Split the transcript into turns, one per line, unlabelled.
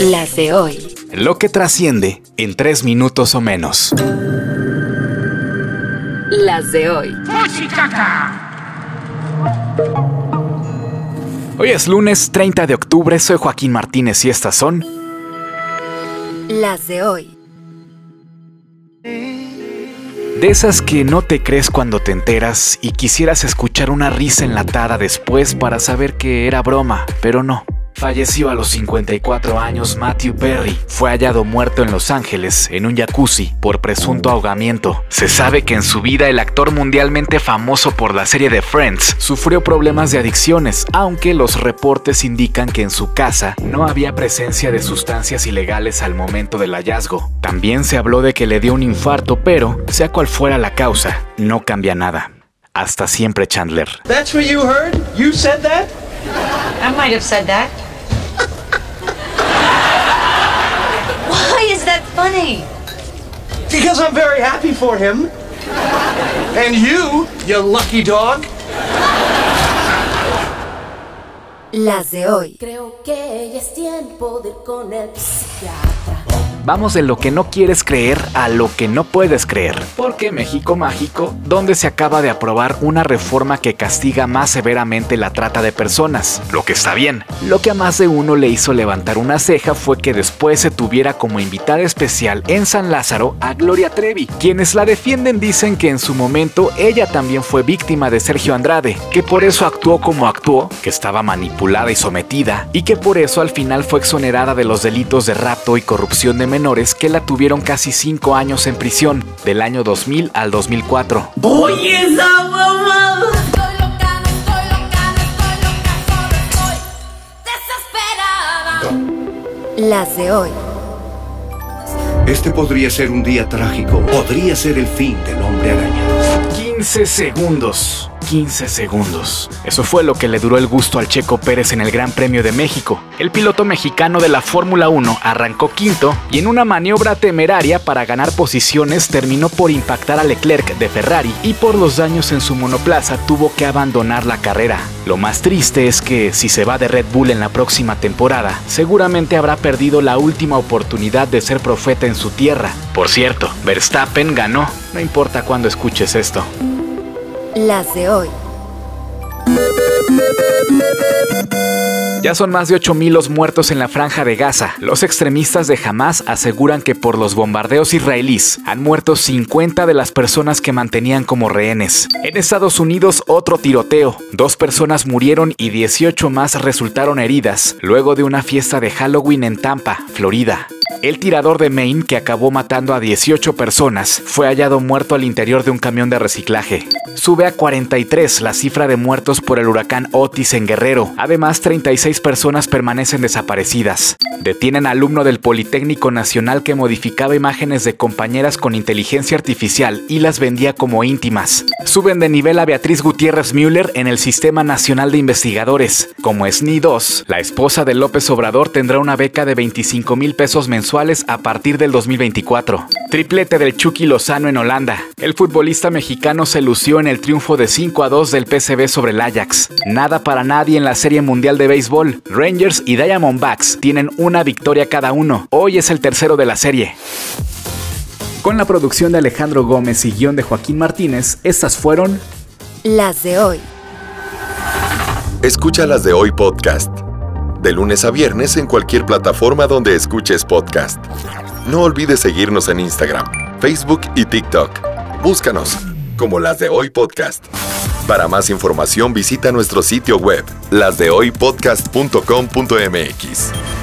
Las de hoy.
Lo que trasciende en tres minutos o menos.
Las de hoy.
Hoy es lunes 30 de octubre, soy Joaquín Martínez y estas son
Las de hoy.
de esas que no te crees cuando te enteras y quisieras escuchar una risa enlatada después para saber que era broma, pero no. Falleció a los 54 años Matthew Perry. Fue hallado muerto en Los Ángeles, en un jacuzzi, por presunto ahogamiento. Se sabe que en su vida el actor mundialmente famoso por la serie de Friends sufrió problemas de adicciones, aunque los reportes indican que en su casa no había presencia de sustancias ilegales al momento del hallazgo. También se habló de que le dio un infarto, pero, sea cual fuera la causa, no cambia nada. Hasta siempre Chandler.
That's what you heard? You said that?
I might have said that. Funny?
Because I'm very happy for him. And you, you lucky dog.
Las de hoy.
Creo que ya es tiempo de ir con el psiquiatra.
Vamos de lo que no quieres creer a lo que no puedes creer. Porque México Mágico, donde se acaba de aprobar una reforma que castiga más severamente la trata de personas, lo que está bien. Lo que a más de uno le hizo levantar una ceja fue que después se tuviera como invitada especial en San Lázaro a Gloria Trevi. Quienes la defienden dicen que en su momento ella también fue víctima de Sergio Andrade, que por eso actuó como actuó, que estaba manipulada y sometida, y que por eso al final fue exonerada de los delitos de rapto y corrupción de menores que la tuvieron casi 5 años en prisión, del año 2000 al 2004.
Estoy loca, no estoy loca, no estoy loca, solo estoy desesperada.
Las de hoy.
Este podría ser un día trágico. Podría ser el fin del hombre araña.
15 segundos. 15 segundos. Eso fue lo que le duró el gusto al Checo Pérez en el Gran Premio de México. El piloto mexicano de la Fórmula 1 arrancó quinto y en una maniobra temeraria para ganar posiciones terminó por impactar a Leclerc de Ferrari y por los daños en su monoplaza tuvo que abandonar la carrera. Lo más triste es que si se va de Red Bull en la próxima temporada, seguramente habrá perdido la última oportunidad de ser profeta en su tierra. Por cierto, Verstappen ganó, no importa cuándo escuches esto.
Las de hoy.
Ya son más de 8.000 los muertos en la franja de Gaza. Los extremistas de Hamas aseguran que por los bombardeos israelíes han muerto 50 de las personas que mantenían como rehenes. En Estados Unidos otro tiroteo. Dos personas murieron y 18 más resultaron heridas luego de una fiesta de Halloween en Tampa, Florida. El tirador de Maine, que acabó matando a 18 personas, fue hallado muerto al interior de un camión de reciclaje. Sube a 43 la cifra de muertos por el huracán Otis en Guerrero. Además, 36 personas permanecen desaparecidas. Detienen al alumno del Politécnico Nacional que modificaba imágenes de compañeras con inteligencia artificial y las vendía como íntimas. Suben de nivel a Beatriz Gutiérrez Müller en el Sistema Nacional de Investigadores. Como SNI 2, la esposa de López Obrador tendrá una beca de 25 mil pesos mensuales a partir del 2024. Triplete del Chucky Lozano en Holanda. El futbolista mexicano se lució en el triunfo de 5 a 2 del PSV sobre el Ajax. Nada para nadie en la Serie Mundial de Béisbol. Rangers y Diamondbacks tienen una victoria cada uno. Hoy es el tercero de la serie. Con la producción de Alejandro Gómez y guion de Joaquín Martínez, estas fueron
Las de hoy.
Escucha las de hoy podcast. De lunes a viernes en cualquier plataforma donde escuches podcast. No olvides seguirnos en Instagram, Facebook y TikTok. Búscanos como las de hoy podcast. Para más información visita nuestro sitio web, lasdehoypodcast.com.mx.